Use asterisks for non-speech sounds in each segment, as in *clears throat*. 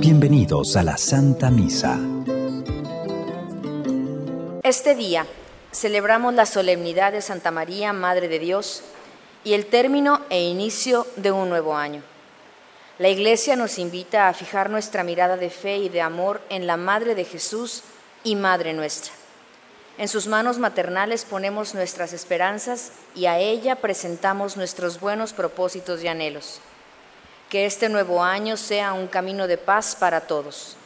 Bienvenidos a la Santa Misa. Este día celebramos la solemnidad de Santa María, Madre de Dios, y el término e inicio de un nuevo año. La Iglesia nos invita a fijar nuestra mirada de fe y de amor en la Madre de Jesús y Madre nuestra. En sus manos maternales ponemos nuestras esperanzas y a ella presentamos nuestros buenos propósitos y anhelos. Que este nuevo año sea un camino de paz para todos.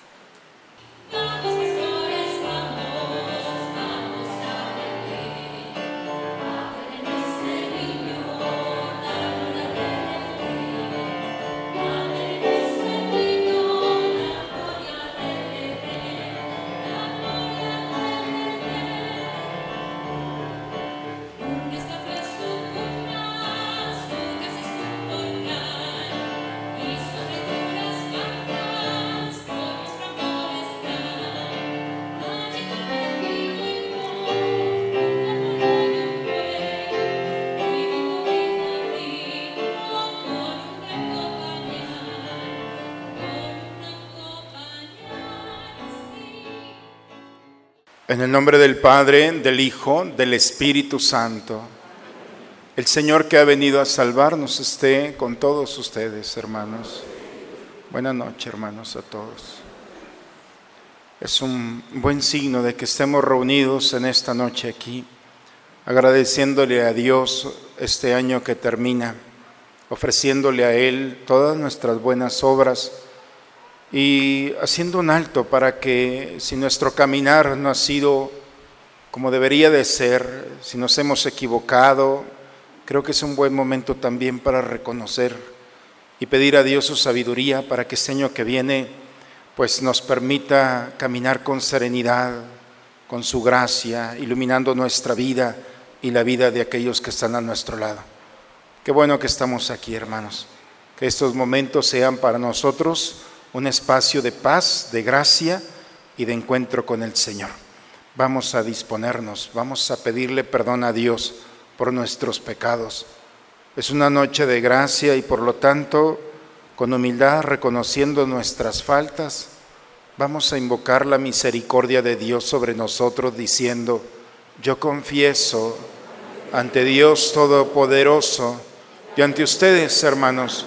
En el nombre del Padre, del Hijo, del Espíritu Santo. El Señor que ha venido a salvarnos esté con todos ustedes, hermanos. Buenas noches, hermanos, a todos. Es un buen signo de que estemos reunidos en esta noche aquí, agradeciéndole a Dios este año que termina, ofreciéndole a Él todas nuestras buenas obras y haciendo un alto para que si nuestro caminar no ha sido como debería de ser, si nos hemos equivocado, creo que es un buen momento también para reconocer y pedir a Dios su sabiduría para que este año que viene pues nos permita caminar con serenidad, con su gracia, iluminando nuestra vida y la vida de aquellos que están a nuestro lado. Qué bueno que estamos aquí, hermanos. Que estos momentos sean para nosotros un espacio de paz, de gracia y de encuentro con el Señor. Vamos a disponernos, vamos a pedirle perdón a Dios por nuestros pecados. Es una noche de gracia y por lo tanto, con humildad, reconociendo nuestras faltas, vamos a invocar la misericordia de Dios sobre nosotros diciendo, yo confieso ante Dios Todopoderoso y ante ustedes, hermanos,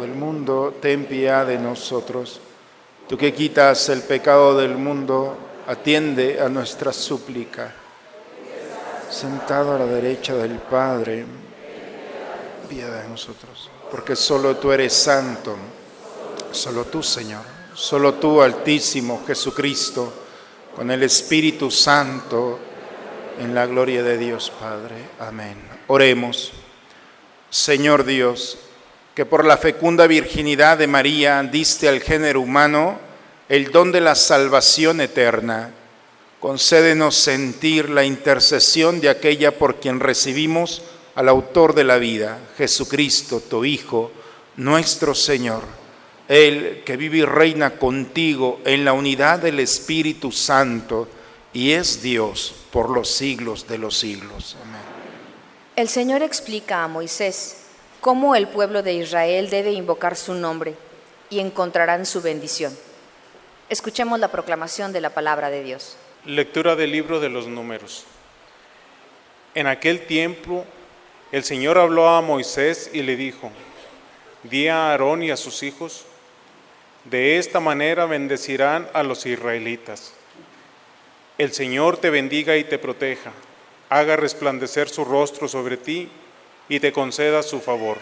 del mundo, ten piedad de nosotros. Tú que quitas el pecado del mundo, atiende a nuestra súplica. Sentado a la derecha del Padre, piedad de nosotros, porque solo tú eres santo, solo tú, Señor, solo tú, Altísimo Jesucristo, con el Espíritu Santo, en la gloria de Dios Padre. Amén. Oremos. Señor Dios, que por la fecunda virginidad de María diste al género humano el don de la salvación eterna. Concédenos sentir la intercesión de aquella por quien recibimos al autor de la vida, Jesucristo, tu Hijo, nuestro Señor, Él que vive y reina contigo en la unidad del Espíritu Santo y es Dios por los siglos de los siglos. Amén. El Señor explica a Moisés cómo el pueblo de Israel debe invocar su nombre y encontrarán su bendición. Escuchemos la proclamación de la palabra de Dios. Lectura del libro de los números. En aquel tiempo el Señor habló a Moisés y le dijo, di a Aarón y a sus hijos, de esta manera bendecirán a los israelitas. El Señor te bendiga y te proteja, haga resplandecer su rostro sobre ti y te conceda su favor.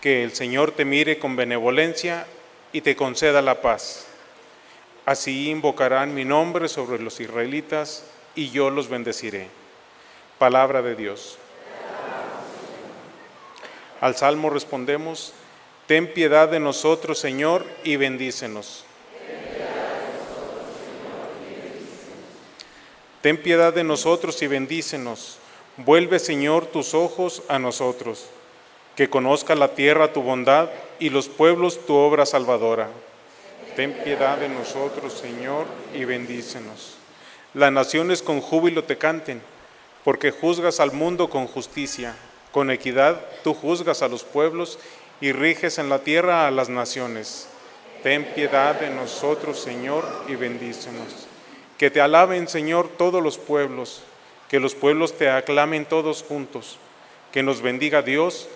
Que el Señor te mire con benevolencia y te conceda la paz. Así invocarán mi nombre sobre los israelitas y yo los bendeciré. Palabra de Dios. Al salmo respondemos, Ten piedad de nosotros, Señor, y bendícenos. Ten piedad de nosotros y bendícenos. Vuelve, Señor, tus ojos a nosotros. Que conozca la tierra tu bondad y los pueblos tu obra salvadora. Ten piedad de nosotros, Señor, y bendícenos. Las naciones con júbilo te canten, porque juzgas al mundo con justicia. Con equidad tú juzgas a los pueblos y riges en la tierra a las naciones. Ten piedad de nosotros, Señor, y bendícenos. Que te alaben, Señor, todos los pueblos, que los pueblos te aclamen todos juntos, que nos bendiga Dios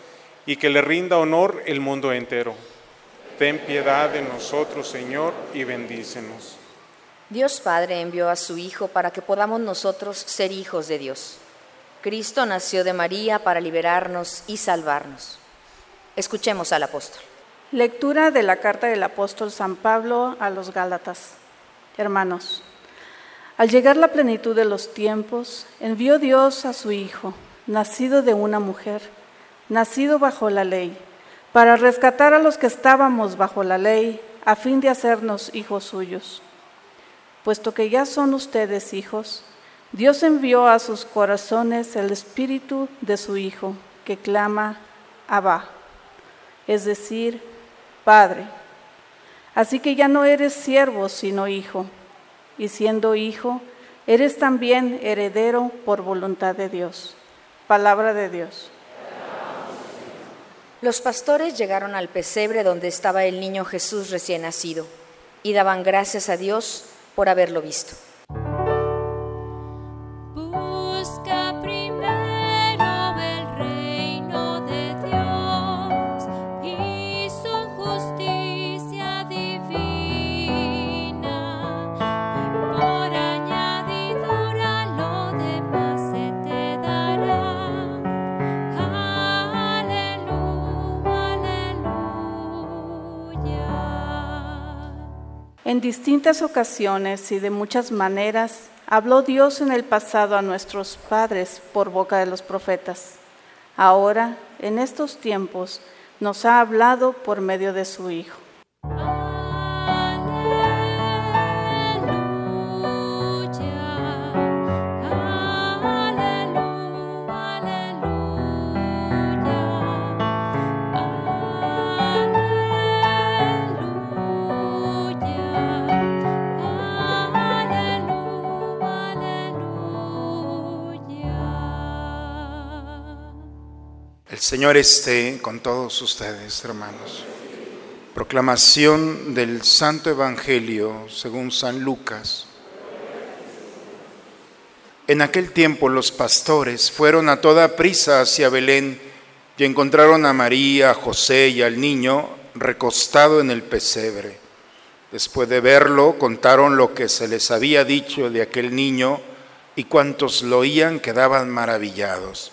y que le rinda honor el mundo entero. Ten piedad de nosotros, Señor, y bendícenos. Dios Padre envió a su Hijo para que podamos nosotros ser hijos de Dios. Cristo nació de María para liberarnos y salvarnos. Escuchemos al apóstol. Lectura de la carta del apóstol San Pablo a los Gálatas. Hermanos, al llegar la plenitud de los tiempos, envió Dios a su Hijo, nacido de una mujer, nacido bajo la ley para rescatar a los que estábamos bajo la ley, a fin de hacernos hijos suyos. Puesto que ya son ustedes hijos, Dios envió a sus corazones el espíritu de su Hijo, que clama, Abba, es decir, Padre. Así que ya no eres siervo, sino hijo, y siendo hijo, eres también heredero por voluntad de Dios. Palabra de Dios. Los pastores llegaron al pesebre donde estaba el niño Jesús recién nacido y daban gracias a Dios por haberlo visto. Distintas ocasiones y de muchas maneras habló Dios en el pasado a nuestros padres por boca de los profetas. Ahora, en estos tiempos, nos ha hablado por medio de su Hijo. Señor esté con todos ustedes, hermanos. Proclamación del Santo Evangelio según San Lucas. En aquel tiempo los pastores fueron a toda prisa hacia Belén y encontraron a María, a José y al niño recostado en el pesebre. Después de verlo, contaron lo que se les había dicho de aquel niño y cuantos lo oían quedaban maravillados.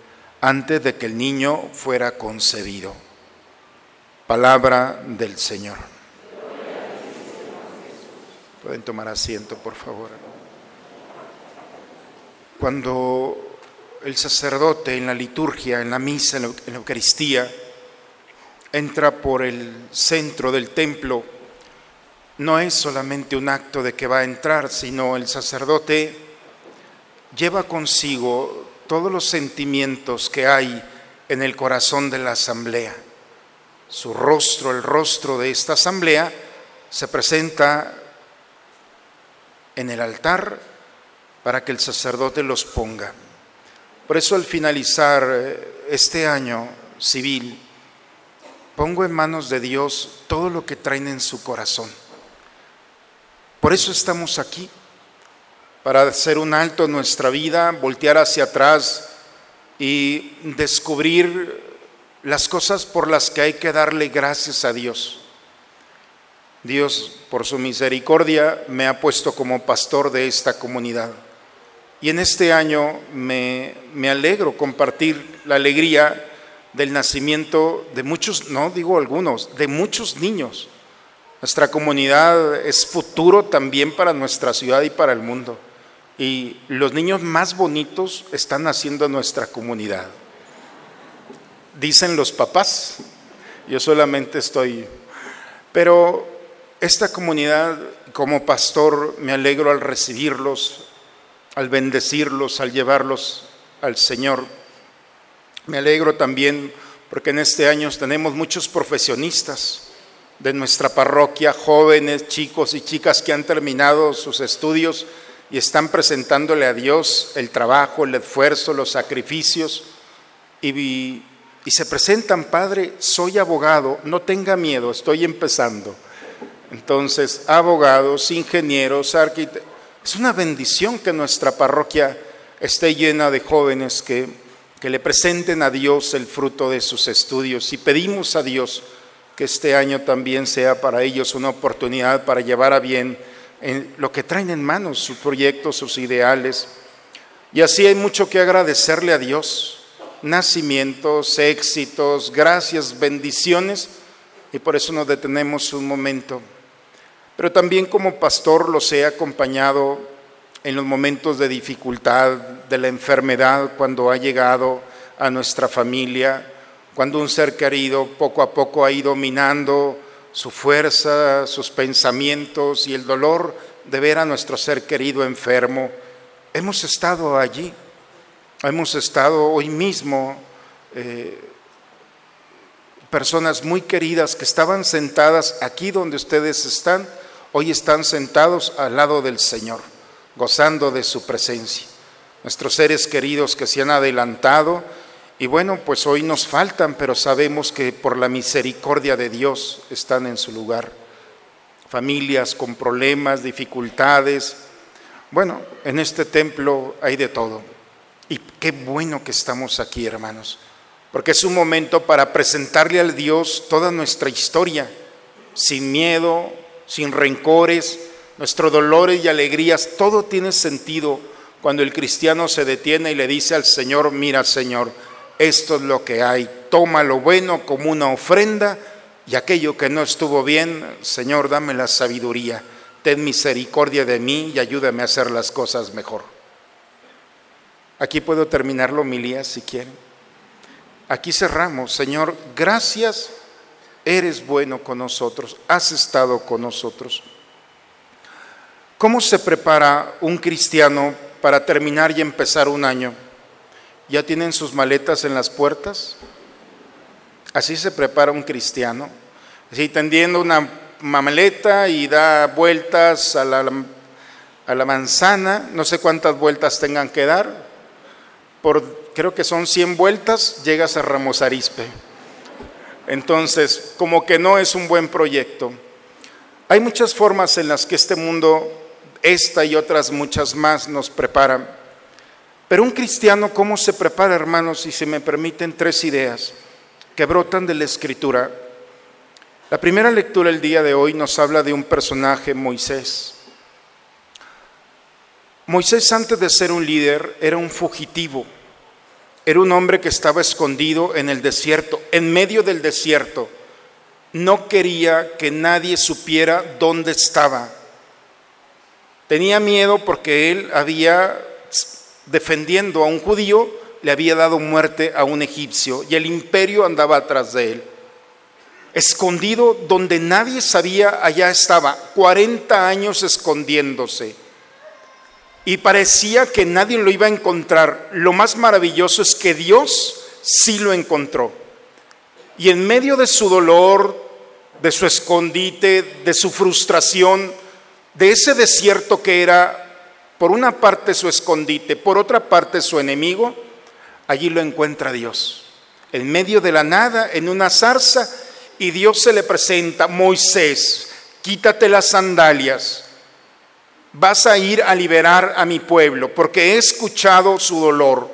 antes de que el niño fuera concebido. Palabra del Señor. Pueden tomar asiento, por favor. Cuando el sacerdote en la liturgia, en la misa, en la Eucaristía, entra por el centro del templo, no es solamente un acto de que va a entrar, sino el sacerdote lleva consigo todos los sentimientos que hay en el corazón de la asamblea. Su rostro, el rostro de esta asamblea, se presenta en el altar para que el sacerdote los ponga. Por eso al finalizar eh, este año civil, pongo en manos de Dios todo lo que traen en su corazón. Por eso estamos aquí, para hacer un alto en nuestra vida, voltear hacia atrás y descubrir las cosas por las que hay que darle gracias a Dios. Dios, por su misericordia, me ha puesto como pastor de esta comunidad. Y en este año me, me alegro compartir la alegría del nacimiento de muchos, no digo algunos, de muchos niños. Nuestra comunidad es futuro también para nuestra ciudad y para el mundo. Y los niños más bonitos están naciendo en nuestra comunidad. Dicen los papás, yo solamente estoy... Pero esta comunidad, como pastor, me alegro al recibirlos, al bendecirlos, al llevarlos al Señor. Me alegro también porque en este año tenemos muchos profesionistas de nuestra parroquia, jóvenes, chicos y chicas que han terminado sus estudios y están presentándole a Dios el trabajo, el esfuerzo, los sacrificios. Y, se presentan, Padre, soy abogado, no tenga miedo, estoy empezando entonces, abogados, ingenieros, arquitectos. Es una bendición que nuestra parroquia esté llena de jóvenes que le presenten a Dios el fruto de sus estudios. Y pedimos a Dios que este año también sea para ellos una oportunidad para llevar a bien lo que traen en manos, sus proyectos, sus ideales. Y así hay mucho que agradecerle a Dios. Nacimientos, éxitos, gracias, bendiciones. Y por eso nos detenemos un momento pero también como pastor los he acompañado en los momentos de dificultad, de la enfermedad, cuando ha llegado a nuestra familia, cuando un ser querido poco a poco ha ido minando su fuerza, sus pensamientos y el dolor de ver a nuestro ser querido enfermo. Hemos estado allí, hemos estado hoy mismo, eh, personas muy queridas que estaban sentadas aquí donde ustedes están, hoy están sentados al lado del Señor, gozando de su presencia. Nuestros seres queridos que se han adelantado, y bueno, pues hoy nos faltan, pero sabemos que por la misericordia de Dios están en su lugar. Familias con problemas, dificultades. Bueno, en este templo hay de todo. Y qué bueno que estamos aquí, hermanos, porque es un momento para presentarle al Dios toda nuestra historia, sin miedo, sin rencores, nuestros dolores y alegrías, todo tiene sentido cuando el cristiano se detiene y le dice al Señor, mira Señor, esto es lo que hay, toma lo bueno como una ofrenda y aquello que no estuvo bien, Señor, dame la sabiduría, ten misericordia de mí y ayúdame a hacer las cosas mejor. Aquí puedo terminar la si quieren. Aquí cerramos, Señor, gracias eres bueno con nosotros, has estado con nosotros. ¿Cómo se prepara un cristiano para terminar y empezar un año? ¿Ya tienen sus maletas en las puertas? Así se prepara un cristiano. Así tendiendo una maleta y da vueltas a la, a la manzana, no sé cuántas vueltas tengan que dar, por creo que son 100 vueltas, llegas a Ramos Arispe. Entonces, como que no es un buen proyecto. Hay muchas formas en las que este mundo, esta y otras muchas más, nos preparan. Pero un cristiano, ¿cómo se prepara, hermanos? Si se me permiten tres ideas que brotan de la escritura. La primera lectura el día de hoy nos habla de un personaje, Moisés. Moisés antes de ser un líder era un fugitivo era un hombre que estaba escondido en el desierto, en medio del desierto. No quería que nadie supiera dónde estaba. Tenía miedo porque él había, defendiendo a un judío, le había dado muerte a un egipcio y el imperio andaba atrás de él. Escondido donde nadie sabía, allá estaba, 40 años escondiéndose y parecía que nadie lo iba a encontrar. Lo más maravilloso es que Dios sí lo encontró. Y en medio de su dolor, de su escondite, de su frustración, de ese desierto que era por una parte su escondite, por otra parte su enemigo, allí lo encuentra Dios. En medio de la nada, en una zarza, y Dios se le presenta, Moisés, quítate las sandalias vas a ir a liberar a mi pueblo, porque he escuchado su dolor.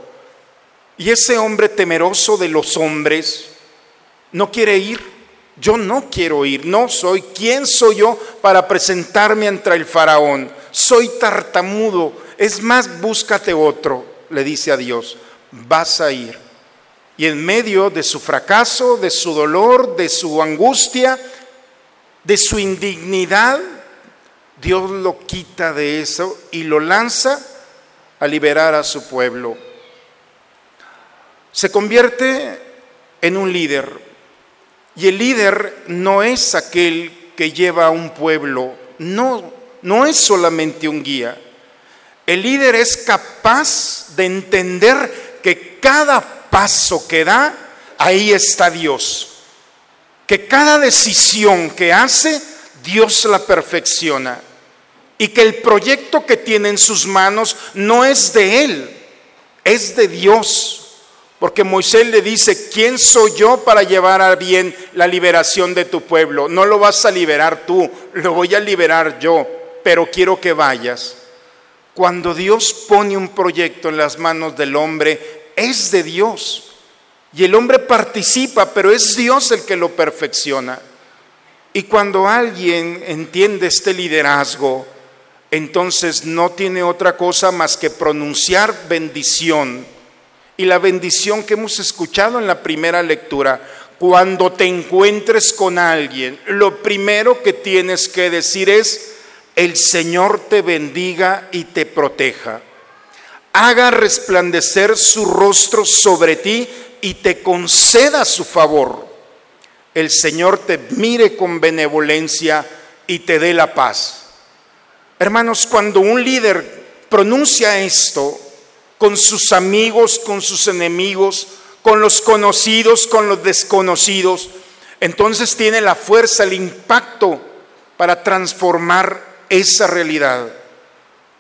Y ese hombre temeroso de los hombres no quiere ir. Yo no quiero ir, no soy. ¿Quién soy yo para presentarme ante el faraón? Soy tartamudo. Es más, búscate otro, le dice a Dios. Vas a ir. Y en medio de su fracaso, de su dolor, de su angustia, de su indignidad, Dios lo quita de eso y lo lanza a liberar a su pueblo. Se convierte en un líder. Y el líder no es aquel que lleva a un pueblo, no, no es solamente un guía. El líder es capaz de entender que cada paso que da, ahí está Dios. Que cada decisión que hace, Dios la perfecciona y que el proyecto que tiene en sus manos no es de él, es de Dios. Porque Moisés le dice, ¿quién soy yo para llevar a bien la liberación de tu pueblo? No lo vas a liberar tú, lo voy a liberar yo, pero quiero que vayas. Cuando Dios pone un proyecto en las manos del hombre, es de Dios. Y el hombre participa, pero es Dios el que lo perfecciona. Y cuando alguien entiende este liderazgo, entonces no tiene otra cosa más que pronunciar bendición. Y la bendición que hemos escuchado en la primera lectura, cuando te encuentres con alguien, lo primero que tienes que decir es, el Señor te bendiga y te proteja. Haga resplandecer su rostro sobre ti y te conceda su favor. El Señor te mire con benevolencia y te dé la paz. Hermanos, cuando un líder pronuncia esto con sus amigos, con sus enemigos, con los conocidos, con los desconocidos, entonces tiene la fuerza, el impacto para transformar esa realidad.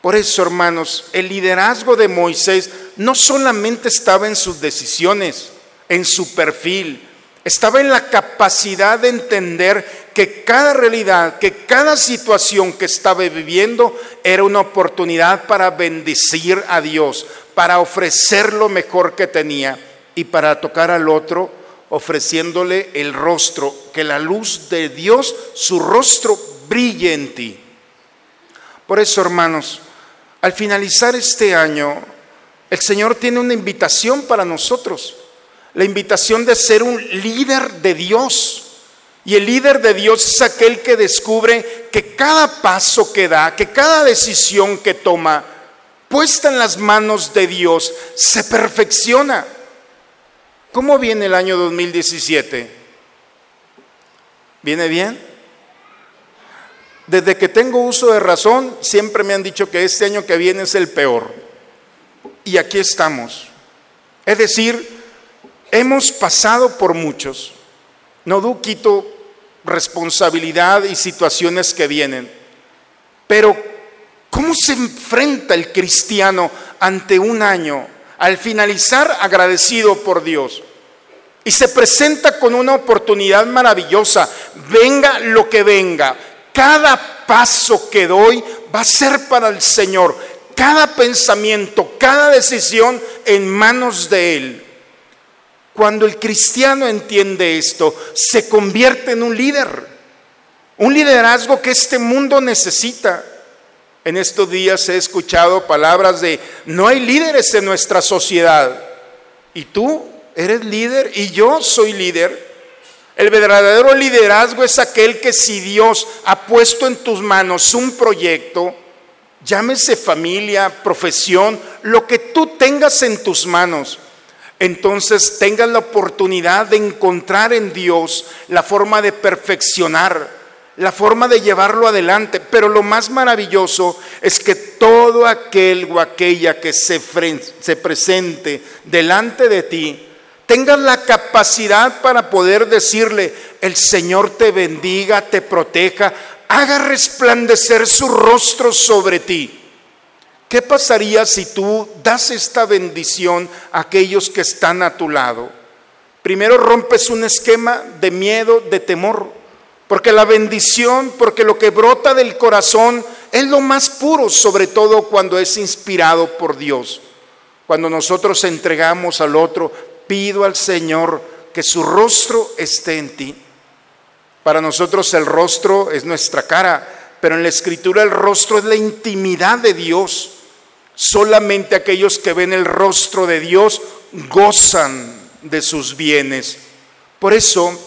Por eso, hermanos, el liderazgo de Moisés no solamente estaba en sus decisiones, en su perfil, estaba en la capacidad de entender que cada realidad, que cada situación que estaba viviendo era una oportunidad para bendecir a Dios, para ofrecer lo mejor que tenía y para tocar al otro ofreciéndole el rostro, que la luz de Dios, su rostro brille en ti. Por eso, hermanos, al finalizar este año, el Señor tiene una invitación para nosotros la invitación de ser un líder de Dios. Y el líder de Dios es aquel que descubre que cada paso que da, que cada decisión que toma, puesta en las manos de Dios, se perfecciona. ¿Cómo viene el año 2017? ¿Viene bien? Desde que tengo uso de razón, siempre me han dicho que este año que viene es el peor. Y aquí estamos. Es decir, Hemos pasado por muchos. No quito responsabilidad y situaciones que vienen. Pero, ¿cómo se enfrenta el cristiano ante un año al finalizar agradecido por Dios? Y se presenta con una oportunidad maravillosa, venga lo que venga, cada paso que doy va a ser para el Señor, cada pensamiento, cada decisión en manos de Él. Cuando el cristiano entiende esto, se convierte en un líder, un liderazgo que este mundo necesita. En estos días he escuchado palabras de, no hay líderes en nuestra sociedad. ¿Y tú eres líder? ¿Y yo soy líder? El verdadero liderazgo es aquel que si Dios ha puesto en tus manos un proyecto, llámese familia, profesión, lo que tú tengas en tus manos, entonces tengas la oportunidad de encontrar en Dios la forma de perfeccionar, la forma de llevarlo adelante. Pero lo más maravilloso es que todo aquel o aquella que se, se presente delante de ti, tengas la capacidad para poder decirle, el Señor te bendiga, te proteja, haga resplandecer su rostro sobre ti. ¿Qué pasaría si tú das esta bendición a aquellos que están a tu lado? Primero rompes un esquema de miedo, de temor, porque la bendición, porque lo que brota del corazón es lo más puro, sobre todo cuando es inspirado por Dios. Cuando nosotros entregamos al otro, pido al Señor que su rostro esté en ti. Para nosotros el rostro es nuestra cara, pero en la escritura el rostro es la intimidad de Dios. Solamente aquellos que ven el rostro de Dios gozan de sus bienes. Por eso,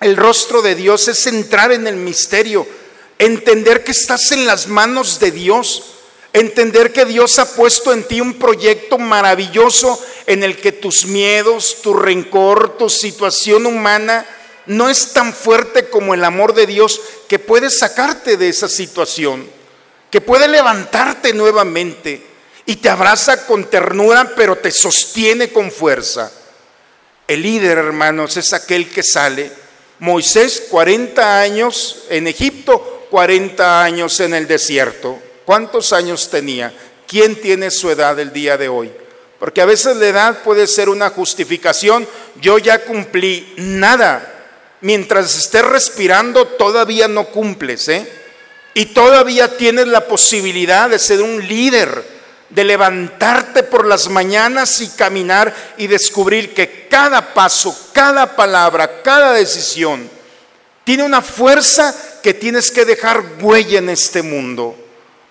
el rostro de Dios es entrar en el misterio, entender que estás en las manos de Dios, entender que Dios ha puesto en ti un proyecto maravilloso en el que tus miedos, tu rencor, tu situación humana no es tan fuerte como el amor de Dios que puede sacarte de esa situación, que puede levantarte nuevamente y te abraza con ternura, pero te sostiene con fuerza. El líder, hermanos, es aquel que sale. Moisés, 40 años en Egipto, 40 años en el desierto. ¿Cuántos años tenía? ¿Quién tiene su edad el día de hoy? Porque a veces la edad puede ser una justificación. Yo ya cumplí nada. Mientras estés respirando, todavía no cumples, ¿eh? Y todavía tienes la posibilidad de ser un líder de levantarte por las mañanas y caminar y descubrir que cada paso, cada palabra, cada decisión tiene una fuerza que tienes que dejar huella en este mundo.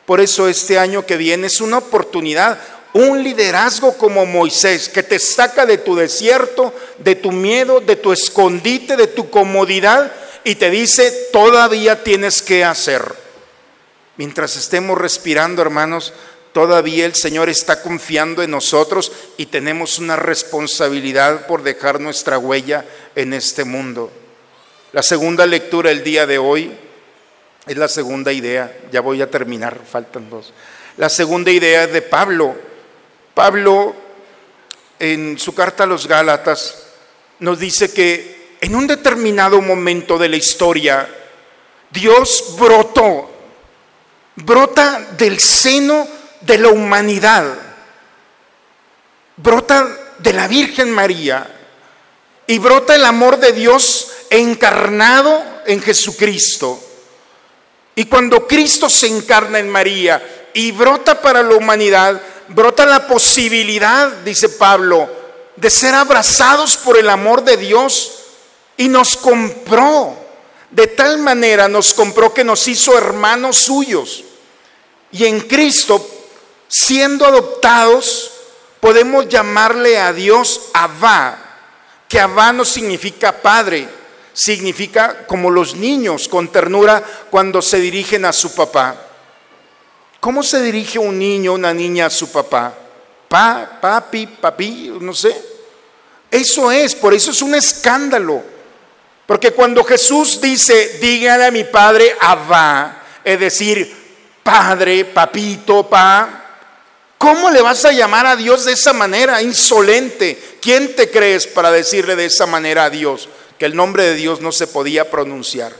Por eso este año que viene es una oportunidad, un liderazgo como Moisés, que te saca de tu desierto, de tu miedo, de tu escondite, de tu comodidad y te dice, todavía tienes que hacer. Mientras estemos respirando, hermanos, Todavía el Señor está confiando en nosotros y tenemos una responsabilidad por dejar nuestra huella en este mundo. La segunda lectura el día de hoy es la segunda idea. Ya voy a terminar, faltan dos. La segunda idea es de Pablo. Pablo en su carta a los Gálatas nos dice que en un determinado momento de la historia Dios brotó, brota del seno de la humanidad, brota de la Virgen María y brota el amor de Dios encarnado en Jesucristo. Y cuando Cristo se encarna en María y brota para la humanidad, brota la posibilidad, dice Pablo, de ser abrazados por el amor de Dios y nos compró. De tal manera nos compró que nos hizo hermanos suyos. Y en Cristo siendo adoptados, podemos llamarle a Dios Abba, que Abba no significa padre, significa como los niños con ternura cuando se dirigen a su papá. ¿Cómo se dirige un niño una niña a su papá? Pa, papi, papi, no sé. Eso es, por eso es un escándalo. Porque cuando Jesús dice, dígale a mi padre Abba, es decir, padre, papito, pa, ¿Cómo le vas a llamar a Dios de esa manera, insolente? ¿Quién te crees para decirle de esa manera a Dios que el nombre de Dios no se podía pronunciar?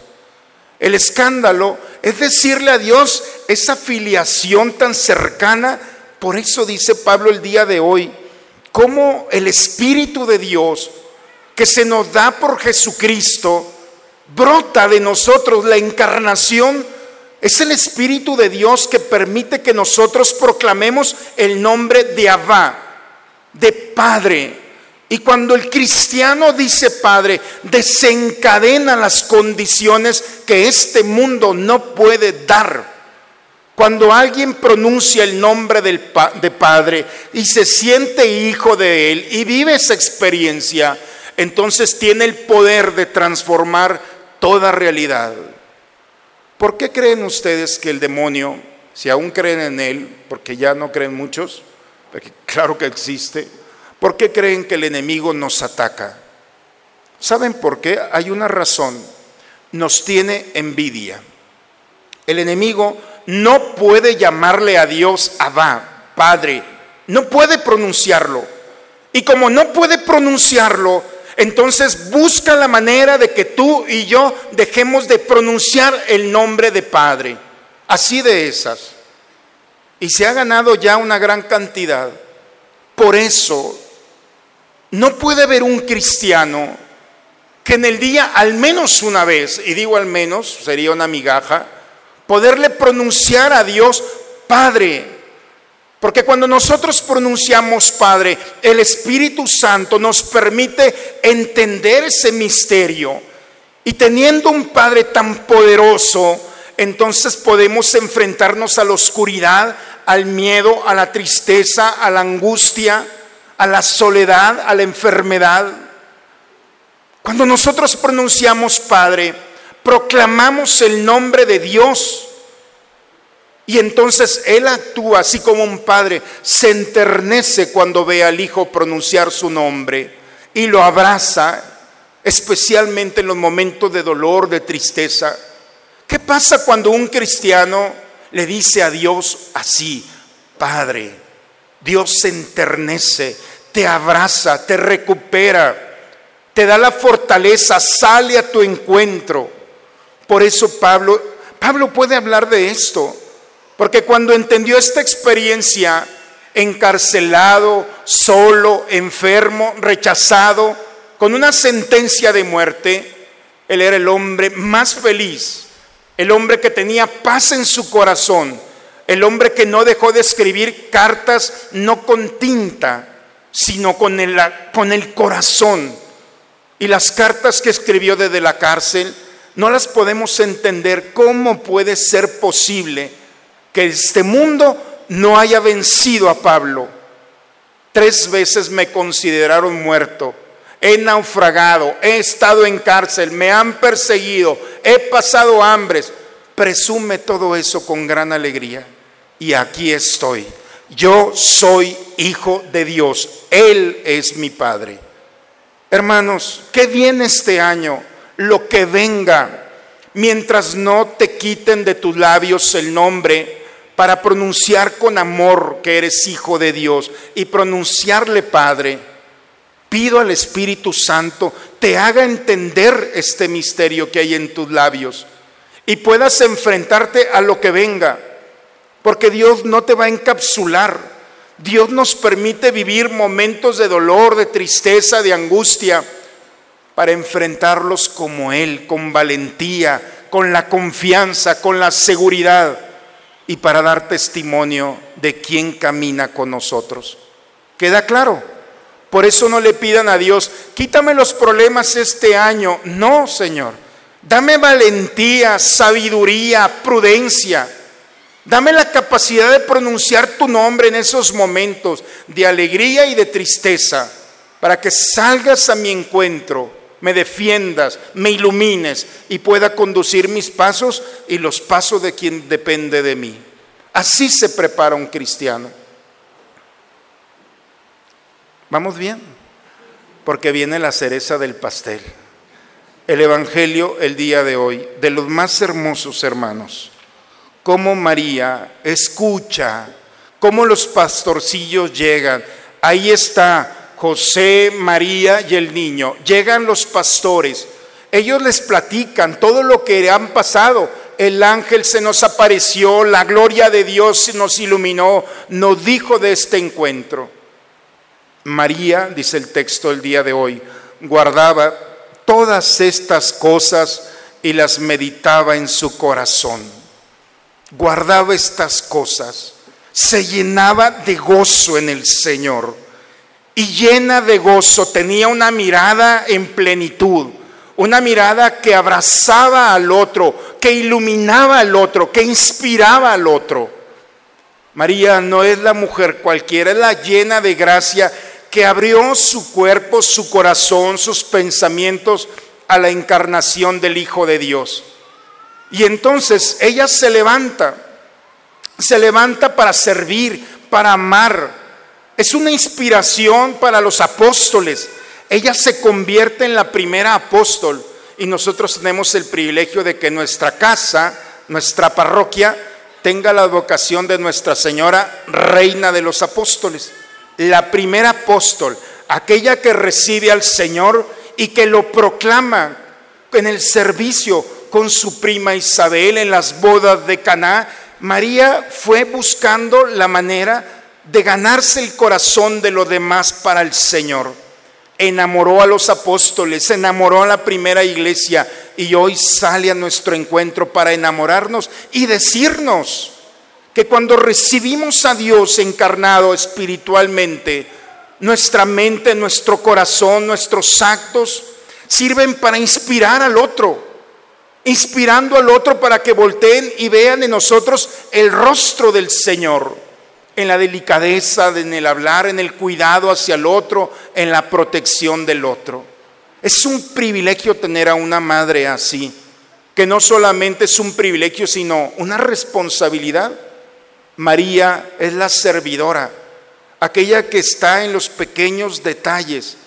El escándalo es decirle a Dios esa filiación tan cercana. Por eso dice Pablo el día de hoy, cómo el Espíritu de Dios que se nos da por Jesucristo brota de nosotros la encarnación. Es el Espíritu de Dios que permite que nosotros proclamemos el nombre de Abba, de Padre. Y cuando el cristiano dice Padre, desencadena las condiciones que este mundo no puede dar. Cuando alguien pronuncia el nombre de Padre y se siente hijo de Él y vive esa experiencia, entonces tiene el poder de transformar toda realidad. ¿Por qué creen ustedes que el demonio, si aún creen en él, porque ya no creen muchos, porque *laughs* claro que existe, ¿por qué creen que el enemigo nos ataca? ¿Saben por qué? Hay una razón. Nos tiene envidia. El enemigo no puede llamarle a Dios Abba, Padre. No puede pronunciarlo. Y como no puede pronunciarlo, entonces busca la manera de que tú y yo dejemos de pronunciar el nombre de Padre. Así de esas. Y se ha ganado ya una gran cantidad. Por eso, no puede haber un cristiano que en el día, al menos una vez, y digo al menos, sería una migaja, poderle pronunciar a Dios Padre. Porque cuando nosotros pronunciamos Padre, el Espíritu Santo nos permite entender ese misterio. Y teniendo un Padre tan poderoso, entonces podemos enfrentarnos a la oscuridad, al miedo, a la tristeza, a la angustia, a la soledad, a la enfermedad. Cuando nosotros pronunciamos Padre, proclamamos el nombre de Dios y entonces Él actúa así como un padre, se enternece cuando ve al hijo pronunciar su nombre y lo abraza, especialmente en los momentos de dolor, de tristeza. ¿Qué pasa cuando un cristiano le dice a Dios así, Padre? Dios se enternece, te abraza, te recupera, te da la fortaleza, sale a tu encuentro. Por eso Pablo, Pablo puede hablar de esto. Porque cuando entendió esta experiencia, encarcelado, solo, enfermo, rechazado, con una sentencia de muerte, él era el hombre más feliz, el hombre que tenía paz en su corazón, el hombre que no dejó de escribir cartas no con tinta, sino con el, con el corazón. Y las cartas que escribió desde la cárcel, no las podemos entender cómo puede ser posible que este mundo no haya vencido a Pablo. Tres veces me consideraron muerto. He naufragado, he estado en cárcel, me han perseguido, he pasado hambres. Presume todo eso con gran alegría. Y aquí estoy. Yo soy hijo de Dios. Él es mi Padre. Hermanos, ¿qué viene este año? Lo que venga, mientras no te quiten de tus labios el nombre para pronunciar con amor que eres hijo de Dios y pronunciarle Padre, pido al Espíritu Santo te haga entender este misterio que hay en tus labios y puedas enfrentarte a lo que venga, porque Dios no te va a encapsular. Dios nos permite vivir momentos de dolor, de tristeza, de angustia, para enfrentarlos como Él, con valentía, con la confianza, con la seguridad y para dar testimonio de quién camina con nosotros. ¿Queda claro? Por eso no le pidan a Dios, quítame los problemas este año. No, Señor. Dame valentía, sabiduría, prudencia. Dame la capacidad de pronunciar tu nombre en esos momentos de alegría y de tristeza, para que salgas a mi encuentro me defiendas, me ilumines y pueda conducir mis pasos y los pasos de quien depende de mí. Así se prepara un cristiano. ¿Vamos bien? Porque viene la cereza del pastel. El Evangelio el día de hoy, de los más hermosos hermanos, cómo María escucha, cómo los pastorcillos llegan. Ahí está José, María y el niño. Llegan los pastores. ellos les platican todo lo que han pasado. El ángel se nos apareció, la gloria de Dios nos iluminó, nos dijo de este encuentro. María, dice el texto el día de hoy, guardaba todas estas cosas y las meditaba en su corazón. Guardaba estas cosas, se llenaba de gozo en el Señor y llena de gozo tenía una mirada en plenitud, una mirada que abrazaba al otro, que iluminaba al otro, que inspiraba al otro. María no es la mujer cualquiera, es la llena de gracia que abrió su cuerpo, su corazón, sus pensamientos a la encarnación del Hijo de Dios. Y entonces ella se levanta, se levanta para servir, para amar. Es una inspiración para los apóstoles. Ella se convierte en la primera apóstol y nosotros tenemos el privilegio de que nuestra casa, nuestra parroquia, tenga la vocación de Nuestra Señora, Reina de los Apóstoles. La primera apóstol, aquella que recibe al Señor y que lo proclama en el servicio con su prima Isabel en las bodas de Caná, María fue buscando la manera de ganarse el corazón de los demás para el Señor. Enamoró a los apóstoles, enamoró a la primera iglesia y hoy sale a nuestro encuentro para enamorarnos y decirnos que cuando recibimos a Dios encarnado espiritualmente, nuestra mente, nuestro corazón, nuestros actos sirven para inspirar al otro, inspirando al otro para que volteen y vean en nosotros el rostro del Señor, en la delicadeza, en el hablar, en el cuidado hacia el otro, en la protección del otro. Es un privilegio tener a una madre así, que no solamente es un privilegio, sino una responsabilidad. María es la servidora aquella que está en los pequeños detalles,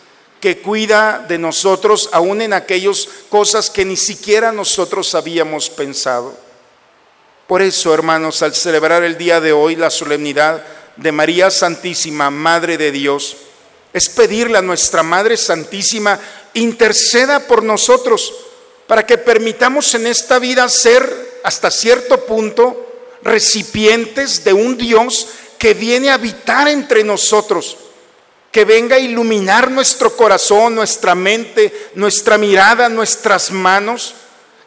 que cuida de nosotros aún en aquellas cosas que ni siquiera nosotros habíamos pensado. Por eso, hermanos, al celebrar el día de hoy la solemnidad de María Santísima, Madre de Dios, es pedirle a nuestra Madre Santísima interceda por nosotros para que permitamos en esta vida ser hasta cierto punto recipientes de un Dios que viene a habitar entre nosotros, que venga a iluminar nuestro corazón, nuestra mente, nuestra mirada, nuestras manos,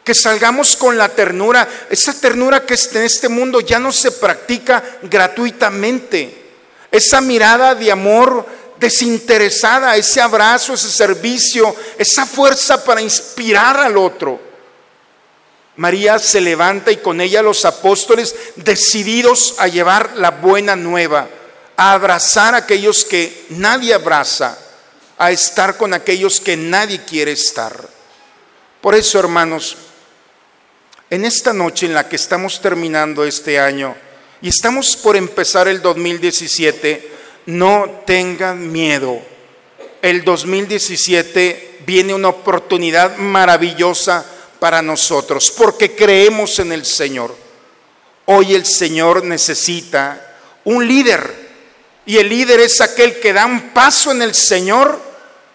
que salgamos con la ternura, esa ternura que en este mundo ya no se practica gratuitamente, esa mirada de amor desinteresada, ese abrazo, ese servicio, esa fuerza para inspirar al otro. María se levanta y con ella los apóstoles decididos a llevar la buena nueva, a abrazar a aquellos que nadie abraza, a estar con aquellos que nadie quiere estar. Por eso, hermanos, en esta noche en la que estamos terminando este año y estamos por empezar el 2017, no tengan miedo. El 2017 viene una oportunidad maravillosa para nosotros, porque creemos en el Señor. Hoy el Señor necesita un líder, y el líder es aquel que da un paso en el Señor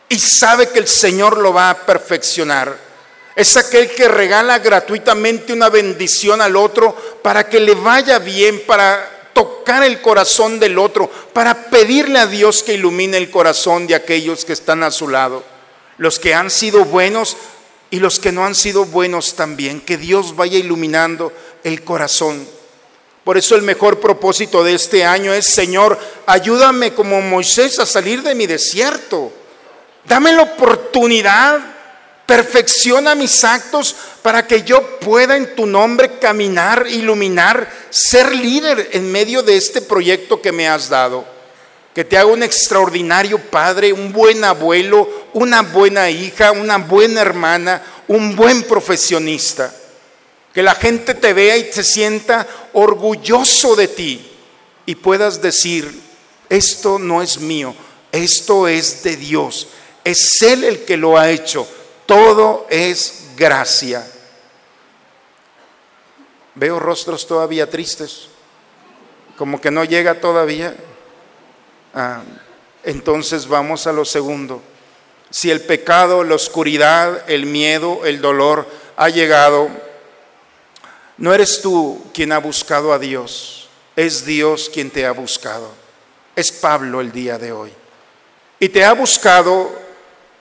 y sabe que el Señor lo va a perfeccionar. Es aquel que regala gratuitamente una bendición al otro para que le vaya bien, para tocar el corazón del otro, para pedirle a Dios que ilumine el corazón de aquellos que están a su lado. Los que han sido buenos y los que no han sido buenos también, que Dios vaya iluminando el corazón. Por eso el mejor propósito de este año es, Señor, ayúdame como Moisés a salir de mi desierto. Dame la oportunidad, perfecciona mis actos para que yo pueda en tu nombre caminar, iluminar, ser líder en medio de este proyecto que me has dado que te haga un extraordinario padre, un buen abuelo, una buena hija, una buena hermana, un buen profesionista. Que la gente te vea y se sienta orgulloso de ti y puedas decir, esto no es mío, esto es de Dios. Es Él el que lo ha hecho. Todo es gracia. Veo rostros todavía tristes, como que no llega todavía. Ah, entonces vamos a lo segundo. si el pecado, la oscuridad, el miedo, el dolor ha llegado, no eres tú quien ha buscado a Dios, es Dios quien te ha buscado. Es Pablo el día de hoy. Y te ha buscado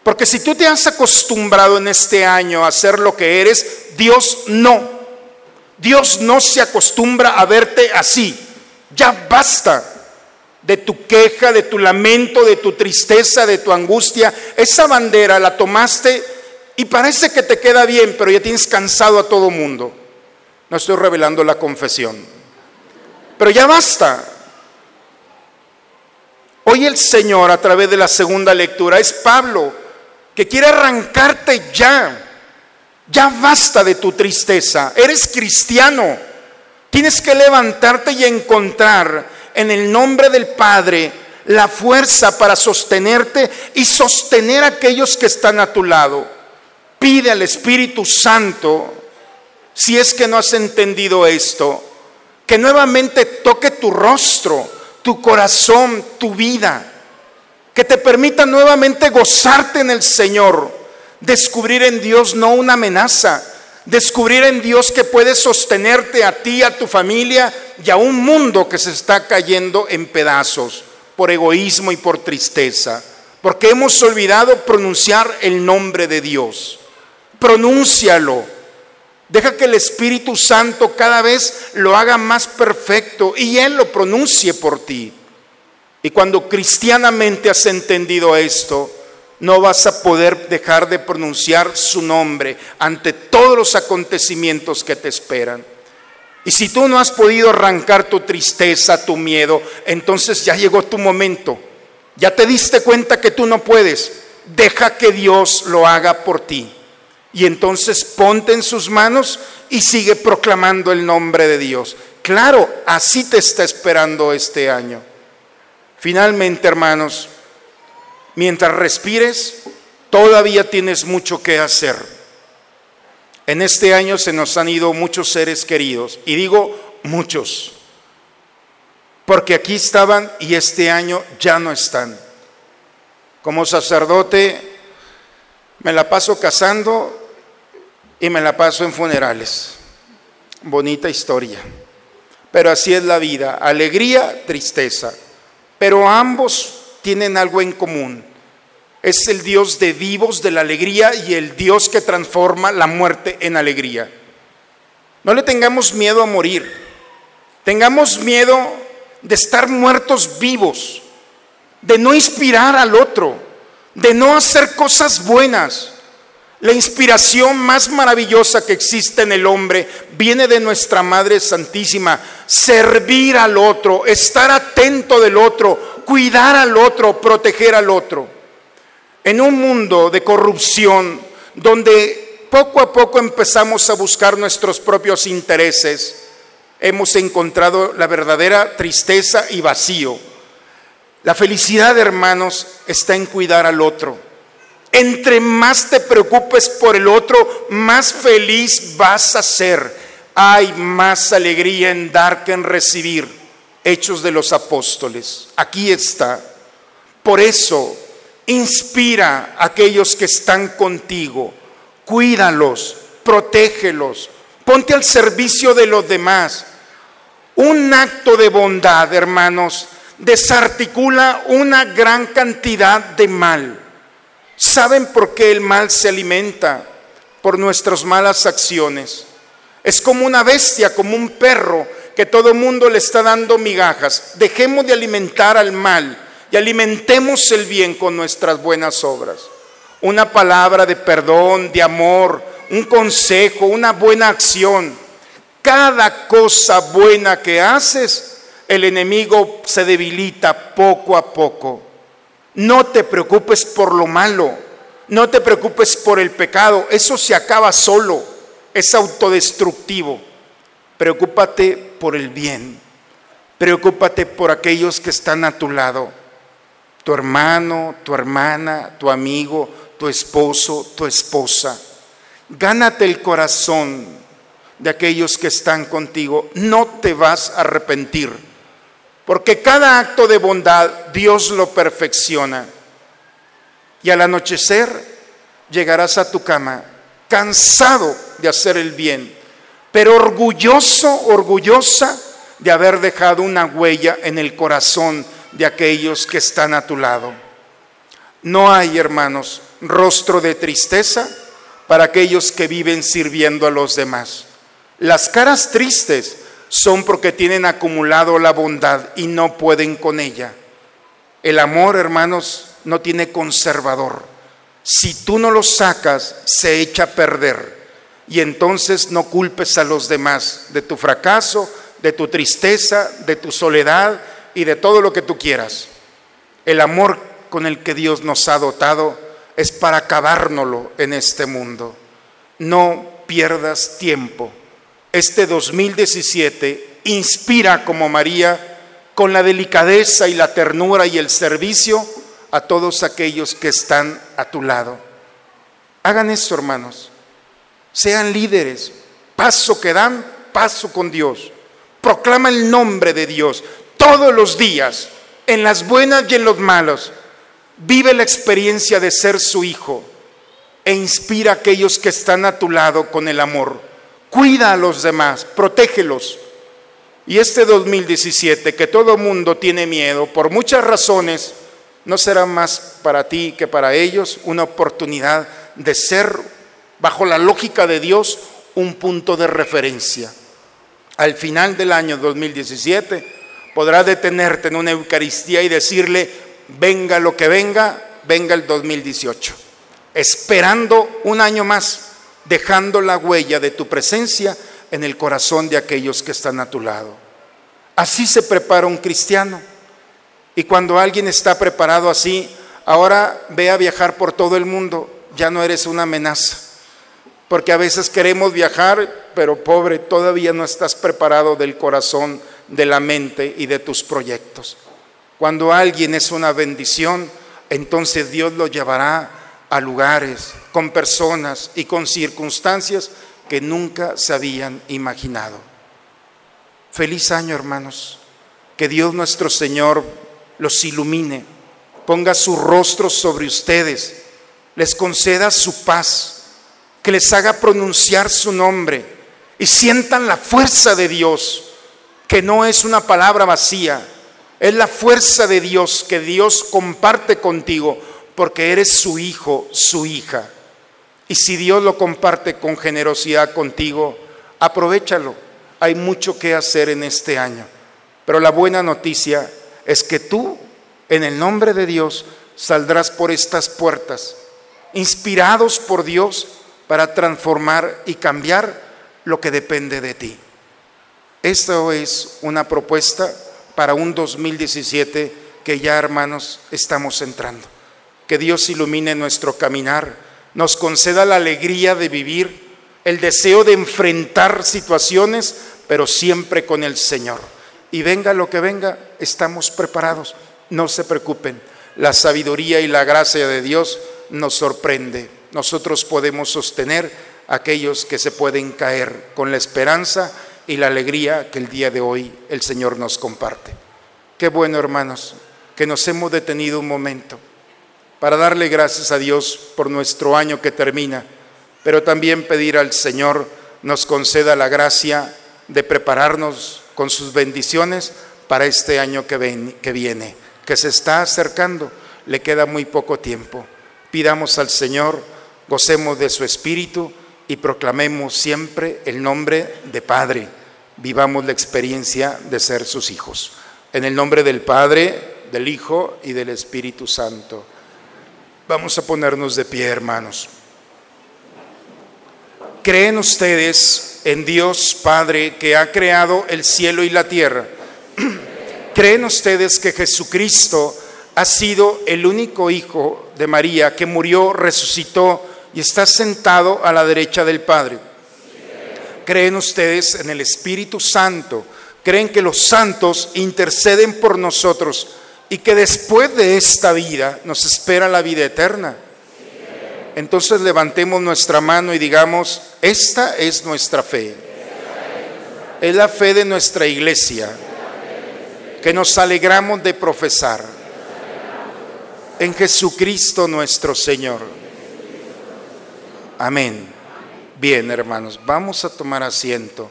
porque si tú te has acostumbrado en este año a ser lo que eres, Dios no. Dios no se acostumbra a verte así. Ya basta de tu queja, de tu lamento, de tu tristeza, de tu angustia. Esa bandera la tomaste y parece que te queda bien, pero ya tienes cansado a todo mundo. No estoy revelando la confesión. Pero ya basta. Hoy el Señor a través de la segunda lectura es Pablo que quiere arrancarte ya. Ya basta de tu tristeza. Eres cristiano. Tienes que levantarte y encontrar en el nombre del Padre la fuerza para sostenerte y sostener a aquellos que están a tu lado. Pide al Espíritu Santo, si es que no has entendido esto, que nuevamente toque tu rostro, tu corazón, tu vida, que te permita nuevamente gozarte en el Señor, descubrir en Dios no una amenaza, descubrir en Dios que puede sostenerte a ti, a tu familia y a un mundo que se está cayendo en pedazos por egoísmo y por tristeza, porque hemos olvidado pronunciar el nombre de Dios. Pronúncialo. Deja que el Espíritu Santo cada vez lo haga más perfecto y Él lo pronuncie por ti. Y cuando cristianamente has entendido esto, no vas a poder dejar de pronunciar su nombre ante todos los acontecimientos que te esperan. Y si tú no has podido arrancar tu tristeza, tu miedo, entonces ya llegó tu momento. Ya te diste cuenta que tú no puedes. Deja que Dios lo haga por ti. Y entonces ponte en sus manos y sigue proclamando el nombre de Dios. Claro, así te está esperando este año. Finalmente, hermanos, mientras respires, todavía tienes mucho que hacer. En este año se nos han ido muchos seres queridos, y digo muchos, porque aquí estaban y este año ya no están. Como sacerdote me la paso casando y me la paso en funerales. Bonita historia. Pero así es la vida, alegría, tristeza. Pero ambos tienen algo en común. Es el Dios de vivos, de la alegría y el Dios que transforma la muerte en alegría. No le tengamos miedo a morir. Tengamos miedo de estar muertos vivos, de no inspirar al otro, de no hacer cosas buenas. La inspiración más maravillosa que existe en el hombre viene de nuestra Madre Santísima. Servir al otro, estar atento del otro, cuidar al otro, proteger al otro. En un mundo de corrupción donde poco a poco empezamos a buscar nuestros propios intereses, hemos encontrado la verdadera tristeza y vacío. La felicidad, hermanos, está en cuidar al otro. Entre más te preocupes por el otro, más feliz vas a ser. Hay más alegría en dar que en recibir. Hechos de los Apóstoles. Aquí está. Por eso, inspira a aquellos que están contigo. Cuídalos, protégelos, ponte al servicio de los demás. Un acto de bondad, hermanos, desarticula una gran cantidad de mal. ¿Saben por qué el mal se alimenta? Por nuestras malas acciones. Es como una bestia, como un perro que todo el mundo le está dando migajas. Dejemos de alimentar al mal y alimentemos el bien con nuestras buenas obras. Una palabra de perdón, de amor, un consejo, una buena acción. Cada cosa buena que haces, el enemigo se debilita poco a poco. No te preocupes por lo malo, no te preocupes por el pecado, eso se acaba solo, es autodestructivo. Preocúpate por el bien. Preocúpate por aquellos que están a tu lado. Tu hermano, tu hermana, tu amigo, tu esposo, tu esposa. Gánate el corazón de aquellos que están contigo. No te vas a arrepentir. Porque cada acto de bondad Dios lo perfecciona. y al anochecer llegarás a tu cama cansado de hacer el bien, pero orgulloso, orgullosa de haber dejado una huella en el corazón de aquellos que están a tu lado. No hay, hermanos, rostro de tristeza para aquellos que viven sirviendo a los demás. Las caras tristes son porque tienen acumulado la bondad y no pueden con ella. El amor, hermanos, no tiene conservador. Si tú no lo sacas, se echa a perder. Y entonces no culpes a los demás de tu fracaso, de tu tristeza, de tu soledad y de todo lo que tú quieras. El amor con el que Dios nos ha dotado es para acabárnoslo en este mundo. No pierdas tiempo. Este 2017 inspira como María con la delicadeza y la ternura y el servicio a todos aquellos que están a tu lado. Hagan eso, hermanos. Sean líderes. Paso que dan, paso con Dios. Proclama el nombre de Dios todos los días, en las buenas y en los malos. Vive la experiencia de ser su hijo e inspira a aquellos que están a tu lado con el amor. Cuida a los demás, protégelos. Y este 2017, que todo mundo tiene miedo por muchas razones, no será más para ti que para ellos una oportunidad de ser, bajo la lógica de Dios, un punto de referencia. Al final del año 2017 podrás detenerte en una Eucaristía y decirle, venga lo que venga, venga el 2018, esperando un año más, dejando la huella de tu presencia en el corazón de aquellos que están a tu lado. Así se prepara un cristiano. Y cuando alguien está preparado así, ahora ve a viajar por todo el mundo, ya no eres una amenaza. Porque a veces queremos viajar, pero pobre, todavía no estás preparado del corazón, de la mente y de tus proyectos. Cuando alguien es una bendición, entonces Dios lo llevará a lugares, con personas y con circunstancias que nunca se habían imaginado. Feliz año, hermanos. Que Dios nuestro Señor los ilumine, ponga su rostro sobre ustedes, les conceda su paz, que les haga pronunciar su nombre y sientan la fuerza de Dios, que no es una palabra vacía, es la fuerza de Dios que Dios comparte contigo porque eres su hijo, su hija. Y si Dios lo comparte con generosidad contigo, aprovechalo. Hay mucho que hacer en este año. Pero la buena noticia es que tú, en el nombre de Dios, saldrás por estas puertas, inspirados por Dios para transformar y cambiar lo que depende de ti. Esto es una propuesta para un 2017 que ya, hermanos, estamos entrando. Que Dios ilumine nuestro caminar, nos conceda la alegría de vivir, el deseo de enfrentar situaciones, pero siempre con el Señor. Y venga lo que venga, estamos preparados. No se preocupen. La sabiduría y la gracia de Dios nos sorprende. Nosotros podemos sostener a aquellos que se pueden caer con la esperanza y la alegría que el día de hoy el Señor nos comparte. Qué bueno, hermanos, que nos hemos detenido un momento para darle gracias a Dios por nuestro año que termina, pero también pedir al Señor nos conceda la gracia de prepararnos con sus bendiciones para este año que, viene, que se está acercando, le queda muy poco tiempo. Pidamos al Señor, gocemos de su Espíritu y proclamemos siempre el nombre de Padre. Vivamos la experiencia de ser sus hijos. En el nombre del Padre, del Hijo y del Espíritu Santo. Vamos a ponernos de pie, hermanos. ¿Creen ustedes en Dios Padre que ha creado el cielo y la tierra? *clears throat* ¿Creen ustedes que Jesucristo ha sido el único Hijo de María que murió, resucitó y está sentado a la derecha del Padre. ¿Creen ustedes en el Espíritu Santo? ¿Creen que los santos interceden por nosotros y que después de esta vida nos espera la vida eterna? Entonces levantemos nuestra mano y digamos, esta es nuestra fe. Es la fe de nuestra iglesia que nos alegramos de profesar en Jesucristo nuestro Señor. Amén. Bien, hermanos, vamos a tomar asiento.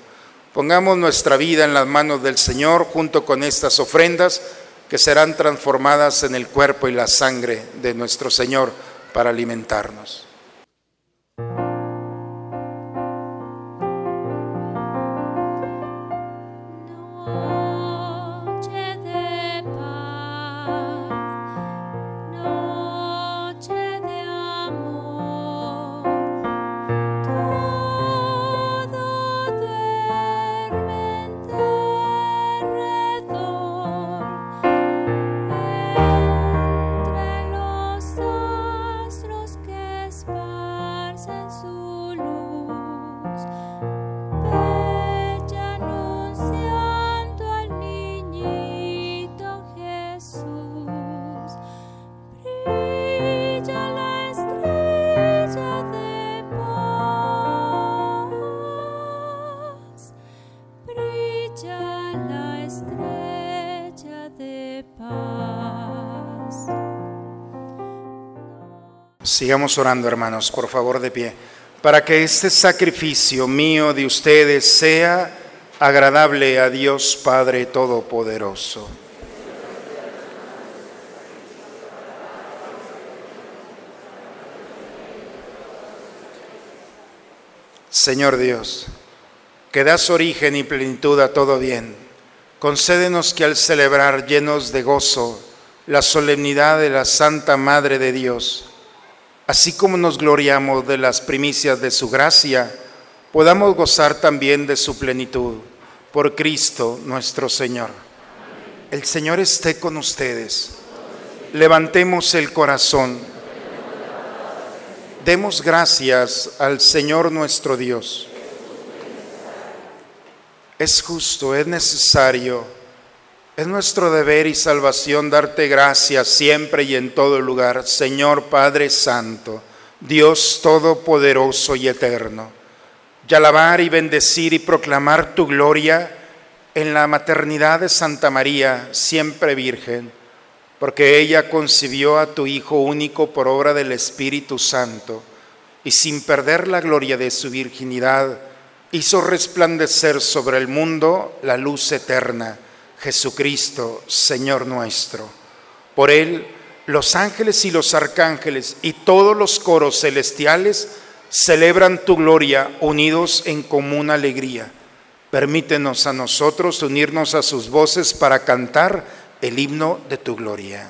Pongamos nuestra vida en las manos del Señor junto con estas ofrendas que serán transformadas en el cuerpo y la sangre de nuestro Señor para alimentarnos. Sigamos orando, hermanos, por favor, de pie, para que este sacrificio mío de ustedes sea agradable a Dios Padre Todopoderoso. Señor Dios, que das origen y plenitud a todo bien, concédenos que al celebrar llenos de gozo la solemnidad de la Santa Madre de Dios, así como nos gloriamos de las primicias de su gracia, podamos gozar también de su plenitud. Por Cristo nuestro Señor. El Señor esté con ustedes. Levantemos el corazón. Demos gracias al Señor nuestro Dios. Es justo, es necesario es nuestro deber y salvación darte gracias siempre y en todo lugar, Señor Padre Santo, Dios Todopoderoso y Eterno, y alabar y bendecir y proclamar tu gloria en la maternidad de Santa María, siempre Virgen, porque ella concibió a tu Hijo único por obra del Espíritu Santo, y sin perder la gloria de su virginidad, hizo resplandecer sobre el mundo la luz eterna Jesucristo, Señor nuestro. Por Él, los ángeles y los arcángeles y todos los coros celestiales celebran tu gloria unidos en común alegría. Permítenos a nosotros unirnos a sus voces para cantar el himno de tu gloria.